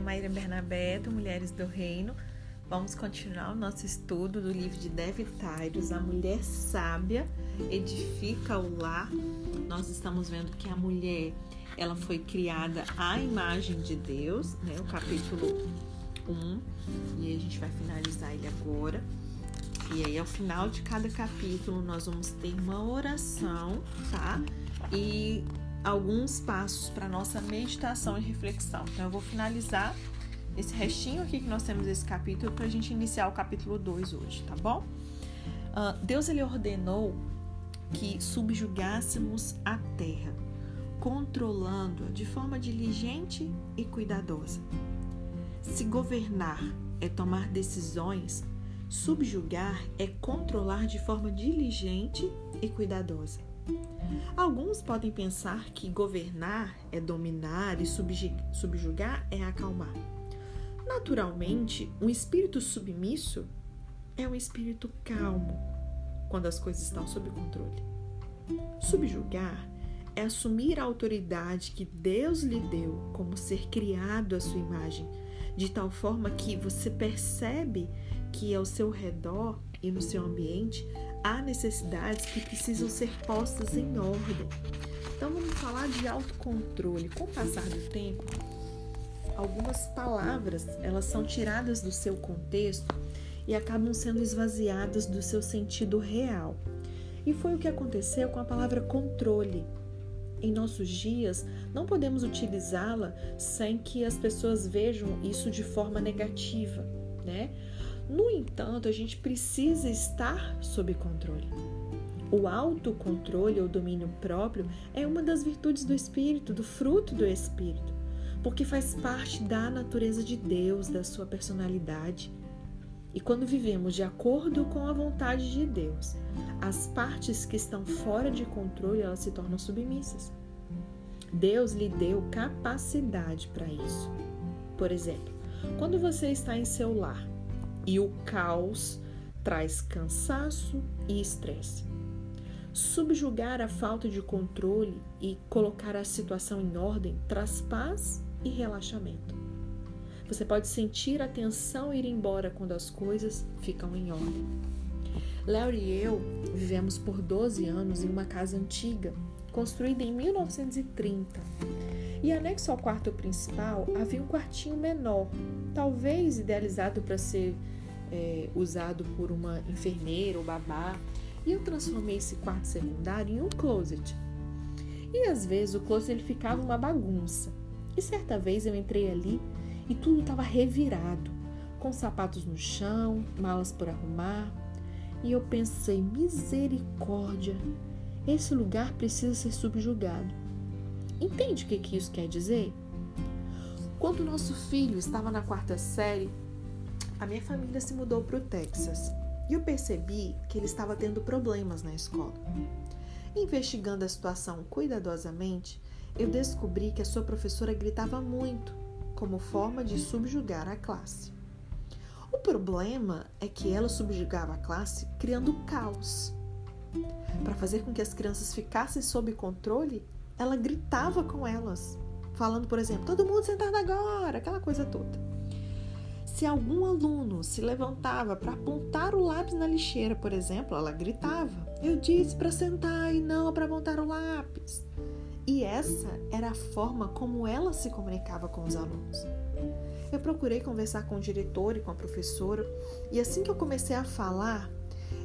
Maíra Bernabé, Mulheres do Reino. Vamos continuar o nosso estudo do livro de Dev Tyrus, A Mulher Sábia Edifica o Lar. Nós estamos vendo que a mulher ela foi criada à imagem de Deus, né? O capítulo 1, e a gente vai finalizar ele agora. E aí, ao final de cada capítulo, nós vamos ter uma oração, tá? E alguns passos para nossa meditação e reflexão. Então, eu vou finalizar esse restinho aqui que nós temos esse capítulo para a gente iniciar o capítulo 2 hoje, tá bom? Uh, Deus ele ordenou que subjugássemos a terra, controlando-a de forma diligente e cuidadosa. Se governar é tomar decisões, Subjugar é controlar de forma diligente e cuidadosa. Alguns podem pensar que governar é dominar e subjugar é acalmar. Naturalmente, um espírito submisso é um espírito calmo quando as coisas estão sob controle. Subjugar é assumir a autoridade que Deus lhe deu como ser criado à sua imagem, de tal forma que você percebe que ao seu redor e no seu ambiente há necessidades que precisam ser postas em ordem. Então vamos falar de autocontrole. Com o passar do tempo, algumas palavras elas são tiradas do seu contexto e acabam sendo esvaziadas do seu sentido real. E foi o que aconteceu com a palavra controle. Em nossos dias, não podemos utilizá-la sem que as pessoas vejam isso de forma negativa, né? No entanto, a gente precisa estar sob controle. O autocontrole ou domínio próprio é uma das virtudes do Espírito, do fruto do Espírito, porque faz parte da natureza de Deus, da sua personalidade. E quando vivemos de acordo com a vontade de Deus, as partes que estão fora de controle elas se tornam submissas. Deus lhe deu capacidade para isso. Por exemplo, quando você está em seu lar e o caos traz cansaço e estresse. Subjugar a falta de controle e colocar a situação em ordem traz paz e relaxamento. Você pode sentir a tensão ir embora quando as coisas ficam em ordem. Léo e eu vivemos por 12 anos em uma casa antiga, construída em 1930. E anexo ao quarto principal havia um quartinho menor, talvez idealizado para ser é, usado por uma enfermeira ou babá, e eu transformei esse quarto secundário em um closet. E às vezes o closet ele ficava uma bagunça. E certa vez eu entrei ali e tudo estava revirado, com sapatos no chão, malas por arrumar. E eu pensei, misericórdia, esse lugar precisa ser subjugado. Entende o que, que isso quer dizer? Quando nosso filho estava na quarta série, a minha família se mudou para o Texas e eu percebi que ele estava tendo problemas na escola. Investigando a situação cuidadosamente, eu descobri que a sua professora gritava muito, como forma de subjugar a classe. O problema é que ela subjugava a classe criando caos. Para fazer com que as crianças ficassem sob controle, ela gritava com elas, falando, por exemplo, todo mundo sentado agora, aquela coisa toda. Se algum aluno se levantava para apontar o lápis na lixeira, por exemplo, ela gritava: Eu disse para sentar e não para apontar o lápis. E essa era a forma como ela se comunicava com os alunos. Eu procurei conversar com o diretor e com a professora, e assim que eu comecei a falar,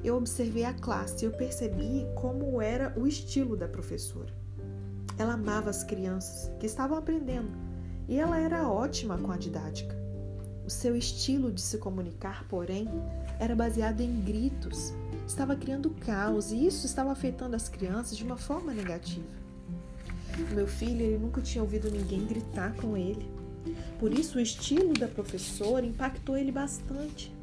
eu observei a classe e eu percebi como era o estilo da professora. Ela amava as crianças que estavam aprendendo e ela era ótima com a didática. O seu estilo de se comunicar, porém, era baseado em gritos. Estava criando caos e isso estava afetando as crianças de uma forma negativa. Meu filho ele nunca tinha ouvido ninguém gritar com ele. Por isso, o estilo da professora impactou ele bastante.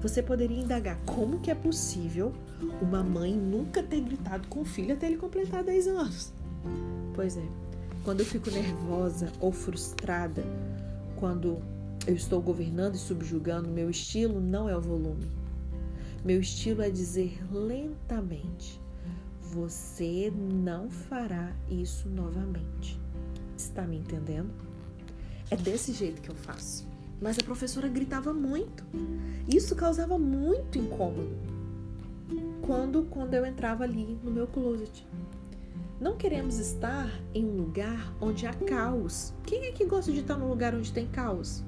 Você poderia indagar como que é possível uma mãe nunca ter gritado com o filho até ele completar 10 anos. Pois é, quando eu fico nervosa ou frustrada, quando eu estou governando e subjugando. Meu estilo não é o volume. Meu estilo é dizer lentamente: Você não fará isso novamente. Está me entendendo? É desse jeito que eu faço. Mas a professora gritava muito. Isso causava muito incômodo. Quando, quando eu entrava ali no meu closet. Não queremos estar em um lugar onde há caos. Quem é que gosta de estar num lugar onde tem caos?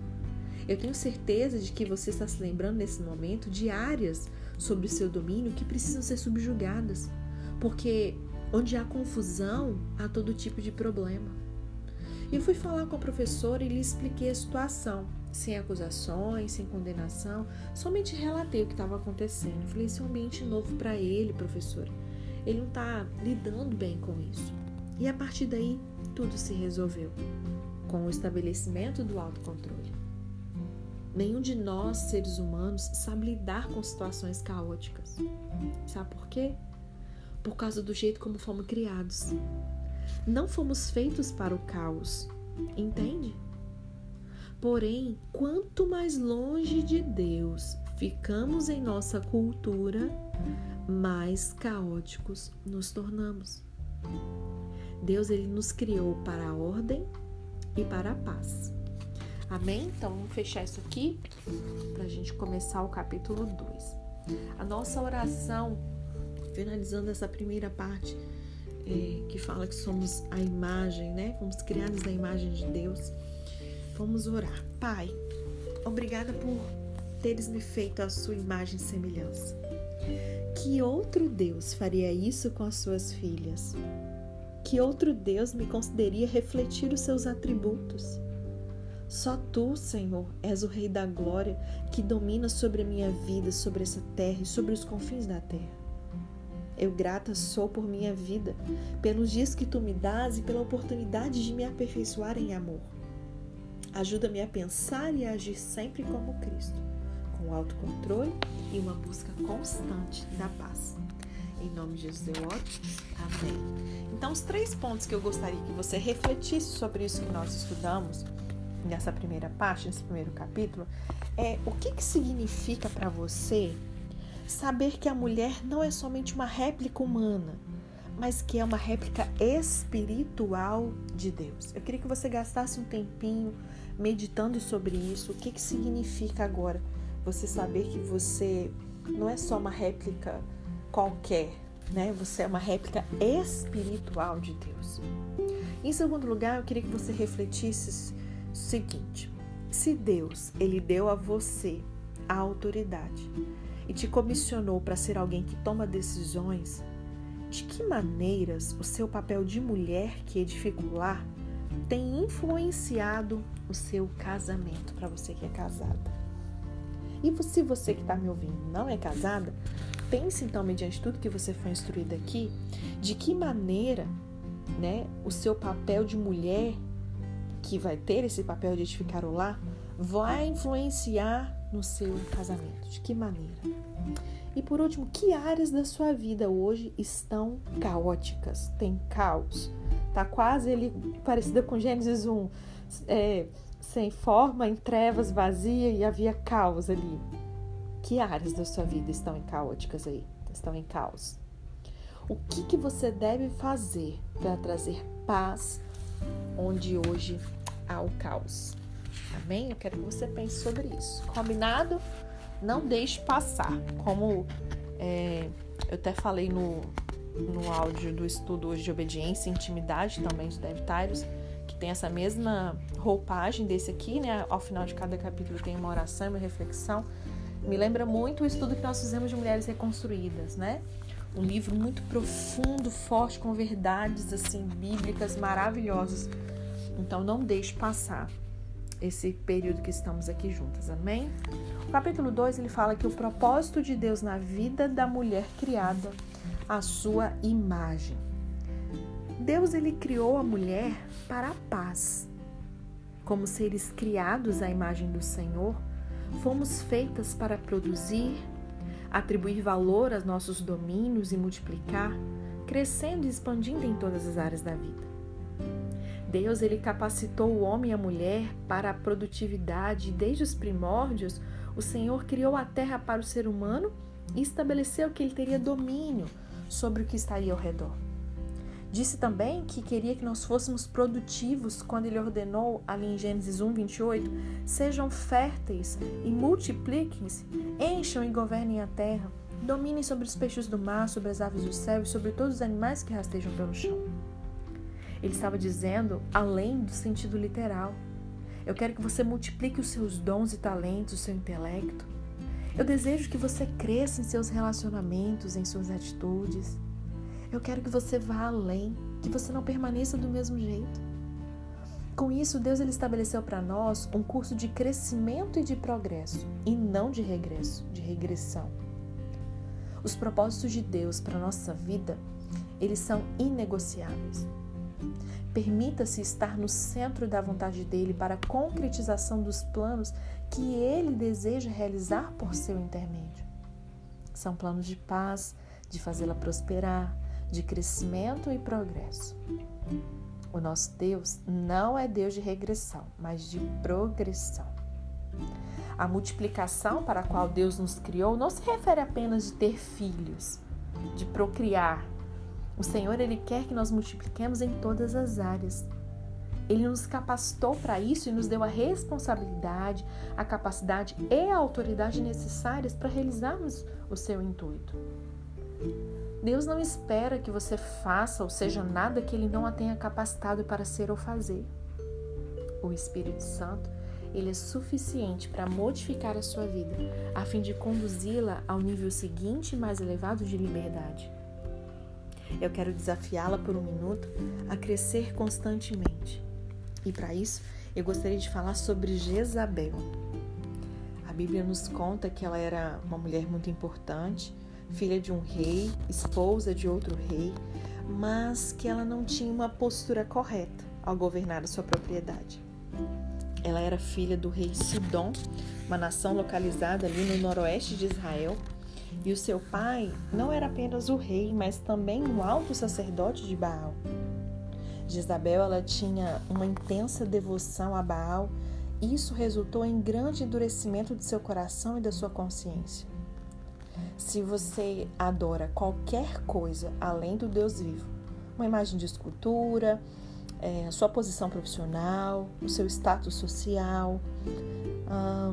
Eu tenho certeza de que você está se lembrando nesse momento de áreas sobre o seu domínio que precisam ser subjugadas, porque onde há confusão, há todo tipo de problema. Eu fui falar com a professora e lhe expliquei a situação, sem acusações, sem condenação, somente relatei o que estava acontecendo. Falei: esse é um ambiente novo para ele, professora. Ele não está lidando bem com isso. E a partir daí, tudo se resolveu com o estabelecimento do autocontrole. Nenhum de nós, seres humanos, sabe lidar com situações caóticas. Sabe por quê? Por causa do jeito como fomos criados. Não fomos feitos para o caos, entende? Porém, quanto mais longe de Deus ficamos em nossa cultura, mais caóticos nos tornamos. Deus ele nos criou para a ordem e para a paz. Amém? Então vamos fechar isso aqui para a gente começar o capítulo 2. A nossa oração, finalizando essa primeira parte, é, que fala que somos a imagem, né? Fomos criados na imagem de Deus. Vamos orar. Pai, obrigada por teres me feito a sua imagem e semelhança. Que outro Deus faria isso com as suas filhas? Que outro Deus me concederia refletir os seus atributos? Só tu, Senhor, és o Rei da glória que domina sobre a minha vida, sobre essa terra e sobre os confins da terra. Eu grata sou por minha vida, pelos dias que tu me dás e pela oportunidade de me aperfeiçoar em amor. Ajuda-me a pensar e a agir sempre como Cristo, com autocontrole e uma busca constante da paz. Em nome de Jesus eu oro. Amém. Então, os três pontos que eu gostaria que você refletisse sobre isso que nós estudamos nessa primeira parte, nesse primeiro capítulo, é o que, que significa para você saber que a mulher não é somente uma réplica humana, mas que é uma réplica espiritual de Deus. Eu queria que você gastasse um tempinho meditando sobre isso. O que, que significa agora você saber que você não é só uma réplica qualquer, né? Você é uma réplica espiritual de Deus. Em segundo lugar, eu queria que você refletisse seguinte: se Deus ele deu a você a autoridade e te comissionou para ser alguém que toma decisões, de que maneiras o seu papel de mulher que edifica o lar tem influenciado o seu casamento para você que é casada? E se você que está me ouvindo não é casada, pense então, mediante tudo que você foi instruída aqui, de que maneira né, o seu papel de mulher que vai ter esse papel de edificar o lar vai influenciar no seu casamento. De que maneira? E por último, que áreas da sua vida hoje estão caóticas? Tem caos? Tá quase ele parecida com Gênesis 1, é, sem forma, em trevas, vazia e havia caos ali. Que áreas da sua vida estão em caóticas aí? Estão em caos? O que, que você deve fazer para trazer paz onde hoje há o caos. Amém? Eu quero que você pense sobre isso. Combinado? Não deixe passar. Como é, eu até falei no, no áudio do estudo hoje de obediência e intimidade também de Dave Tyrus, que tem essa mesma roupagem desse aqui, né? Ao final de cada capítulo tem uma oração, uma reflexão. Me lembra muito o estudo que nós fizemos de mulheres reconstruídas, né? Um livro muito profundo, forte, com verdades assim bíblicas maravilhosas. Então não deixe passar esse período que estamos aqui juntas, amém? O capítulo 2 ele fala que o propósito de Deus na vida da mulher criada a sua imagem. Deus ele criou a mulher para a paz. Como seres criados à imagem do Senhor, fomos feitas para produzir, atribuir valor aos nossos domínios e multiplicar, crescendo e expandindo em todas as áreas da vida. Deus ele capacitou o homem e a mulher para a produtividade. Desde os primórdios, o Senhor criou a terra para o ser humano e estabeleceu que ele teria domínio sobre o que estaria ao redor. Disse também que queria que nós fôssemos produtivos quando ele ordenou, ali em Gênesis 1, 28, sejam férteis e multipliquem-se, encham e governem a terra, dominem sobre os peixes do mar, sobre as aves do céu e sobre todos os animais que rastejam pelo chão. Ele estava dizendo além do sentido literal. Eu quero que você multiplique os seus dons e talentos, o seu intelecto. Eu desejo que você cresça em seus relacionamentos, em suas atitudes. Eu quero que você vá além, que você não permaneça do mesmo jeito. Com isso, Deus ele estabeleceu para nós um curso de crescimento e de progresso, e não de regresso, de regressão. Os propósitos de Deus para nossa vida, eles são inegociáveis. Permita-se estar no centro da vontade dele para a concretização dos planos que ele deseja realizar por seu intermédio. São planos de paz, de fazê-la prosperar, de crescimento e progresso. O nosso Deus não é Deus de regressão, mas de progressão. A multiplicação para a qual Deus nos criou não se refere apenas de ter filhos, de procriar. O Senhor ele quer que nós multipliquemos em todas as áreas. Ele nos capacitou para isso e nos deu a responsabilidade, a capacidade e a autoridade necessárias para realizarmos o seu intuito. Deus não espera que você faça ou seja nada que Ele não a tenha capacitado para ser ou fazer. O Espírito Santo, ele é suficiente para modificar a sua vida, a fim de conduzi-la ao nível seguinte e mais elevado de liberdade. Eu quero desafiá-la por um minuto a crescer constantemente. E para isso, eu gostaria de falar sobre Jezabel. A Bíblia nos conta que ela era uma mulher muito importante, filha de um rei, esposa de outro rei, mas que ela não tinha uma postura correta ao governar a sua propriedade. Ela era filha do rei Sidom, uma nação localizada ali no noroeste de Israel, e o seu pai não era apenas o rei, mas também um alto sacerdote de Baal. Jezabel ela tinha uma intensa devoção a Baal, e isso resultou em grande endurecimento de seu coração e da sua consciência. Se você adora qualquer coisa além do Deus vivo, uma imagem de escultura, é, sua posição profissional, o seu status social,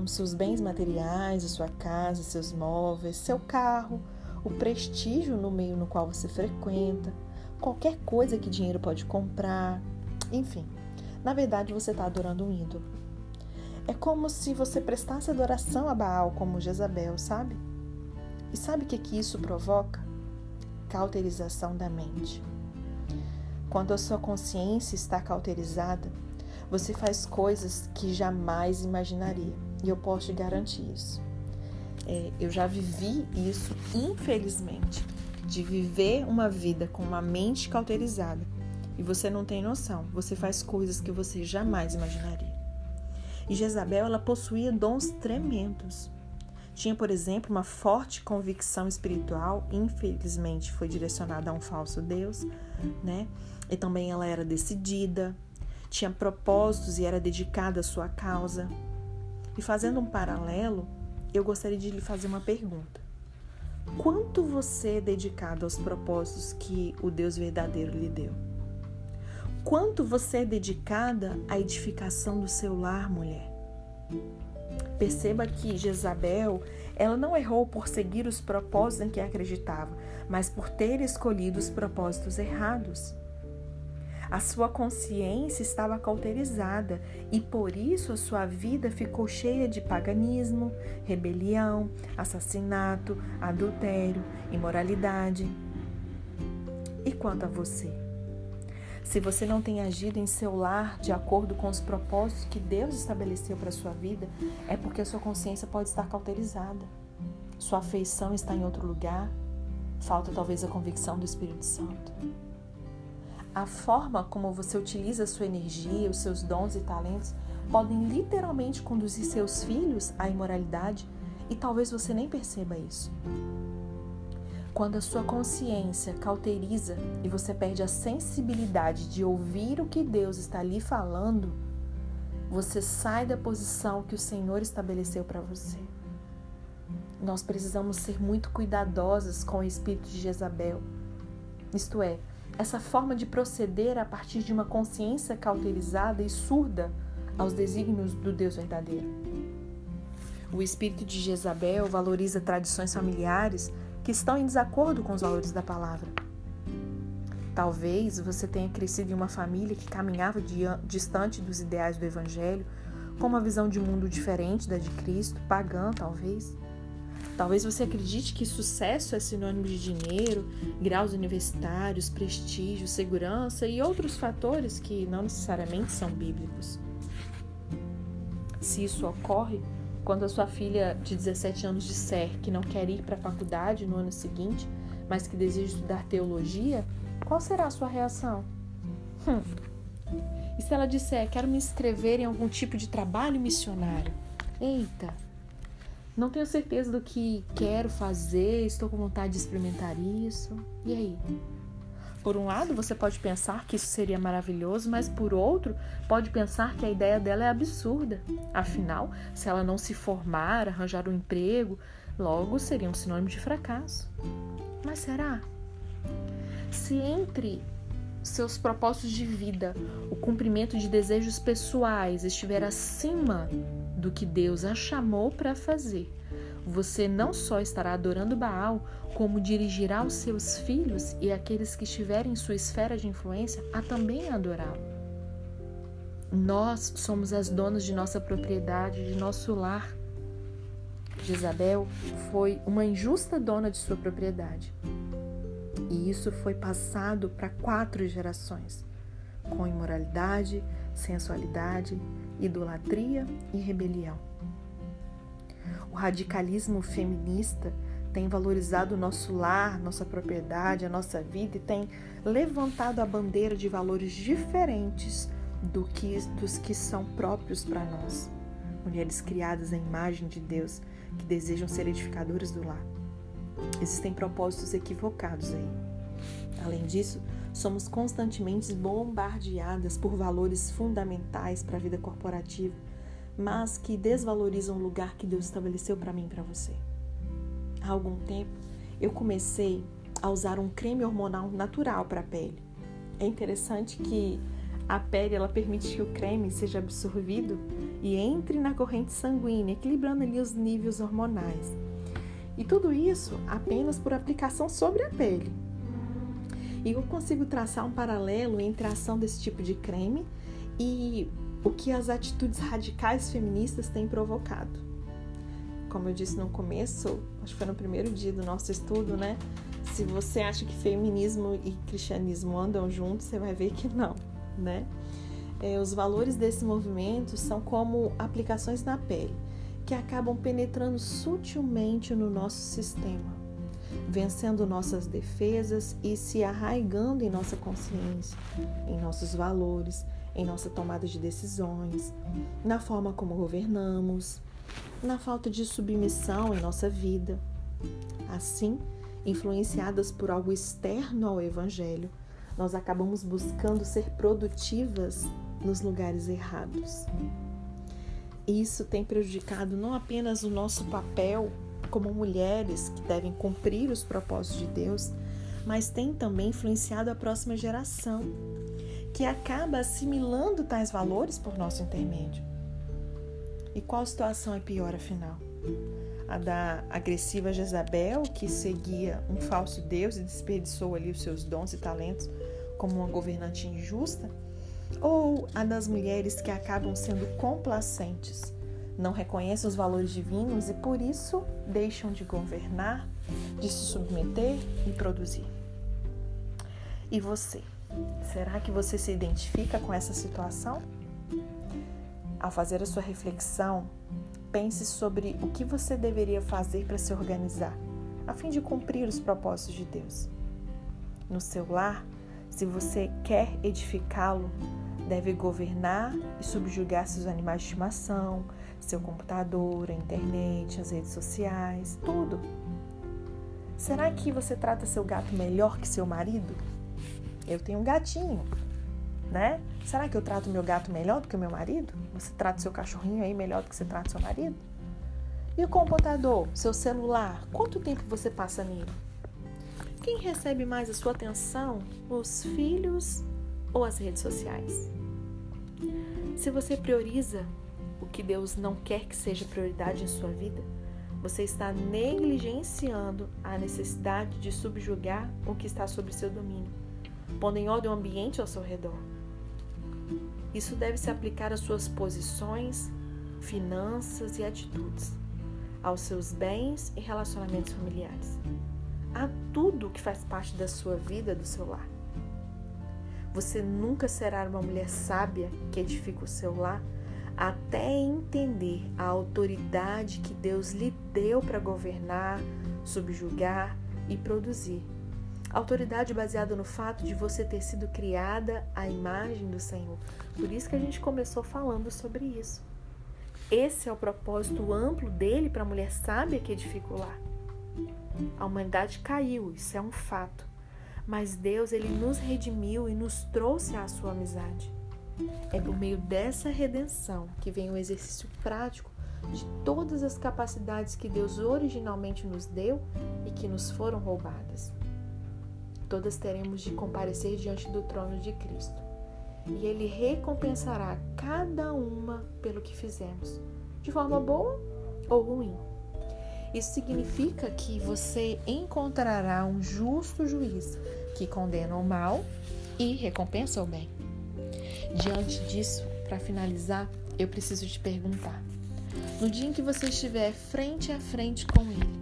seus bens materiais, a sua casa, seus móveis, seu carro, o prestígio no meio no qual você frequenta, qualquer coisa que dinheiro pode comprar, enfim. Na verdade, você está adorando um ídolo. É como se você prestasse adoração a Baal, como Jezabel, sabe? E sabe o que, que isso provoca? Cauterização da mente. Quando a sua consciência está cauterizada, você faz coisas que jamais imaginaria. E eu posso te garantir isso. É, eu já vivi isso, infelizmente, de viver uma vida com uma mente cauterizada. E você não tem noção. Você faz coisas que você jamais imaginaria. E Jezabel, ela possuía dons tremendos. Tinha, por exemplo, uma forte convicção espiritual, infelizmente foi direcionada a um falso Deus, né? E também ela era decidida, tinha propósitos e era dedicada à sua causa. E fazendo um paralelo, eu gostaria de lhe fazer uma pergunta. Quanto você é dedicado aos propósitos que o Deus verdadeiro lhe deu? Quanto você é dedicada à edificação do seu lar, mulher? Perceba que Jezabel, ela não errou por seguir os propósitos em que acreditava, mas por ter escolhido os propósitos errados. A sua consciência estava cauterizada e por isso a sua vida ficou cheia de paganismo, rebelião, assassinato, adultério, imoralidade. E quanto a você? Se você não tem agido em seu lar de acordo com os propósitos que Deus estabeleceu para sua vida, é porque a sua consciência pode estar cauterizada. Sua afeição está em outro lugar. Falta talvez a convicção do Espírito Santo. A forma como você utiliza a sua energia, os seus dons e talentos podem literalmente conduzir seus filhos à imoralidade e talvez você nem perceba isso. Quando a sua consciência cauteriza e você perde a sensibilidade de ouvir o que Deus está lhe falando, você sai da posição que o Senhor estabeleceu para você. Nós precisamos ser muito cuidadosas com o espírito de Jezabel. Isto é, essa forma de proceder a partir de uma consciência cauterizada e surda aos desígnios do Deus verdadeiro. O espírito de Jezabel valoriza tradições familiares que estão em desacordo com os valores da palavra. Talvez você tenha crescido em uma família que caminhava distante dos ideais do Evangelho, com uma visão de mundo diferente da de Cristo, pagã talvez. Talvez você acredite que sucesso é sinônimo de dinheiro, graus universitários, prestígio, segurança e outros fatores que não necessariamente são bíblicos. Se isso ocorre, quando a sua filha de 17 anos disser que não quer ir para a faculdade no ano seguinte, mas que deseja estudar teologia, qual será a sua reação? Hum. E se ela disser, quero me inscrever em algum tipo de trabalho missionário? Eita! Não tenho certeza do que quero fazer, estou com vontade de experimentar isso. E aí? Por um lado, você pode pensar que isso seria maravilhoso, mas por outro, pode pensar que a ideia dela é absurda. Afinal, se ela não se formar, arranjar um emprego, logo seria um sinônimo de fracasso. Mas será? Se entre seus propósitos de vida, o cumprimento de desejos pessoais estiver acima do que Deus a chamou para fazer, você não só estará adorando Baal, como dirigirá os seus filhos e aqueles que estiverem em sua esfera de influência a também adorá-lo. Nós somos as donas de nossa propriedade, de nosso lar. Jezabel foi uma injusta dona de sua propriedade. E isso foi passado para quatro gerações, com imoralidade, sensualidade, idolatria e rebelião. O radicalismo feminista tem valorizado o nosso lar, nossa propriedade, a nossa vida e tem levantado a bandeira de valores diferentes do que, dos que são próprios para nós. Mulheres criadas à imagem de Deus que desejam ser edificadoras do lar. Existem propósitos equivocados aí. Além disso, somos constantemente bombardeadas por valores fundamentais para a vida corporativa, mas que desvalorizam o lugar que Deus estabeleceu para mim e para você. Há algum tempo, eu comecei a usar um creme hormonal natural para a pele. É interessante que a pele ela permite que o creme seja absorvido e entre na corrente sanguínea, equilibrando ali os níveis hormonais. E tudo isso apenas por aplicação sobre a pele. E eu consigo traçar um paralelo entre a ação desse tipo de creme e o que as atitudes radicais feministas têm provocado. Como eu disse no começo, acho que foi no primeiro dia do nosso estudo, né? Se você acha que feminismo e cristianismo andam juntos, você vai ver que não, né? É, os valores desse movimento são como aplicações na pele que acabam penetrando sutilmente no nosso sistema, vencendo nossas defesas e se arraigando em nossa consciência, em nossos valores, em nossa tomada de decisões, na forma como governamos, na falta de submissão em nossa vida. Assim, influenciadas por algo externo ao Evangelho, nós acabamos buscando ser produtivas nos lugares errados. Isso tem prejudicado não apenas o nosso papel como mulheres que devem cumprir os propósitos de Deus, mas tem também influenciado a próxima geração, que acaba assimilando tais valores por nosso intermédio. E qual situação é pior, afinal? A da agressiva Jezabel, que seguia um falso Deus e desperdiçou ali os seus dons e talentos como uma governante injusta? ou a das mulheres que acabam sendo complacentes, não reconhecem os valores divinos e por isso deixam de governar, de se submeter e produzir. E você? Será que você se identifica com essa situação? Ao fazer a sua reflexão, pense sobre o que você deveria fazer para se organizar, a fim de cumprir os propósitos de Deus. No seu lar, se você quer edificá-lo, deve governar e subjugar seus animais de estimação, seu computador, a internet, as redes sociais, tudo. Será que você trata seu gato melhor que seu marido? Eu tenho um gatinho, né? Será que eu trato meu gato melhor do que o meu marido? Você trata seu cachorrinho aí melhor do que você trata seu marido? E o computador, seu celular, quanto tempo você passa nele? quem recebe mais a sua atenção? Os filhos ou as redes sociais? Se você prioriza o que Deus não quer que seja prioridade em sua vida, você está negligenciando a necessidade de subjugar o que está sob seu domínio, pondo em ordem o ambiente ao seu redor. Isso deve se aplicar às suas posições, finanças e atitudes, aos seus bens e relacionamentos familiares, a tudo que faz parte da sua vida, do seu lar. Você nunca será uma mulher sábia que edifica o seu lar até entender a autoridade que Deus lhe deu para governar, subjugar e produzir. Autoridade baseada no fato de você ter sido criada à imagem do Senhor. Por isso que a gente começou falando sobre isso. Esse é o propósito amplo dele para a mulher sábia que edifica o lar. A humanidade caiu, isso é um fato. Mas Deus ele nos redimiu e nos trouxe à sua amizade. É por meio dessa redenção que vem o exercício prático de todas as capacidades que Deus originalmente nos deu e que nos foram roubadas. Todas teremos de comparecer diante do trono de Cristo. E Ele recompensará cada uma pelo que fizemos, de forma boa ou ruim. Isso significa que você encontrará um justo juiz que condena o mal e recompensa o bem. Diante disso, para finalizar, eu preciso te perguntar: no dia em que você estiver frente a frente com ele,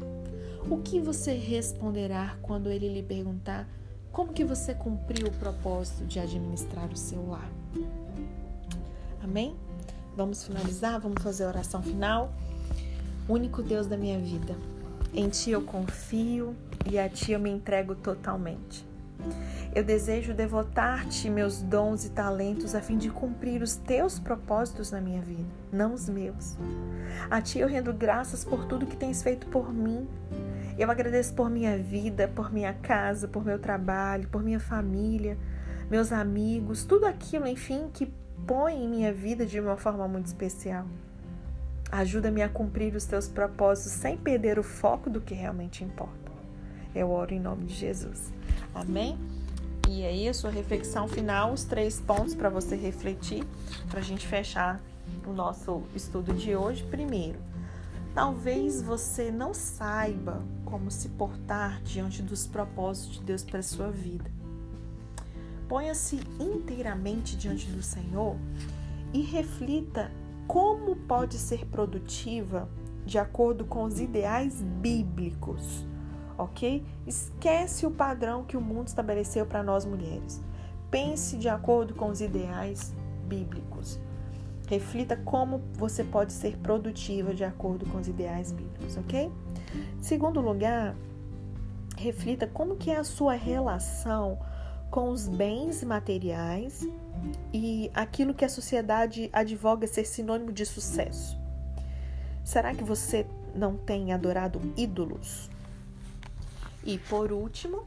o que você responderá quando ele lhe perguntar como que você cumpriu o propósito de administrar o seu lar? Amém? Vamos finalizar, vamos fazer a oração final. Único Deus da minha vida, em ti eu confio e a ti eu me entrego totalmente. Eu desejo devotar-te meus dons e talentos a fim de cumprir os teus propósitos na minha vida, não os meus. A ti eu rendo graças por tudo que tens feito por mim. Eu agradeço por minha vida, por minha casa, por meu trabalho, por minha família, meus amigos, tudo aquilo, enfim, que põe em minha vida de uma forma muito especial. Ajuda-me a cumprir os teus propósitos sem perder o foco do que realmente importa. Eu oro em nome de Jesus. Amém? E aí, a sua reflexão final, os três pontos para você refletir, para a gente fechar o nosso estudo de hoje. Primeiro, talvez você não saiba como se portar diante dos propósitos de Deus para a sua vida. Ponha-se inteiramente diante do Senhor e reflita como pode ser produtiva de acordo com os ideais bíblicos ok? Esquece o padrão que o mundo estabeleceu para nós mulheres. Pense de acordo com os ideais bíblicos. Reflita como você pode ser produtiva de acordo com os ideais bíblicos, ok? Segundo lugar, reflita como que é a sua relação com os bens materiais e aquilo que a sociedade advoga ser sinônimo de sucesso. Será que você não tem adorado ídolos? E por último,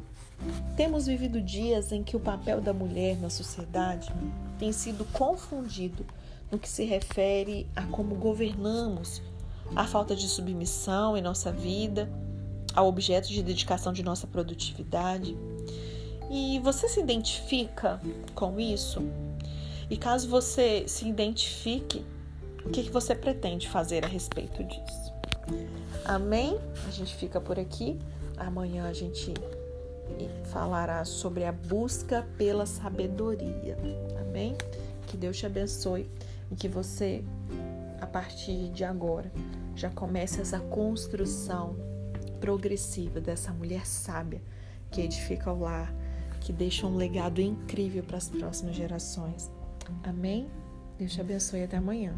temos vivido dias em que o papel da mulher na sociedade tem sido confundido no que se refere a como governamos, a falta de submissão em nossa vida, ao objeto de dedicação de nossa produtividade. E você se identifica com isso? E caso você se identifique, o que, você pretende fazer a respeito disso? Amém? A gente fica por aqui. Amanhã a gente falará sobre a busca pela sabedoria. Amém? Que Deus te abençoe e que você, a partir de agora, já comece essa construção progressiva dessa mulher sábia que edifica o lar, que deixa um legado incrível para as próximas gerações. Amém? Deus te abençoe até amanhã.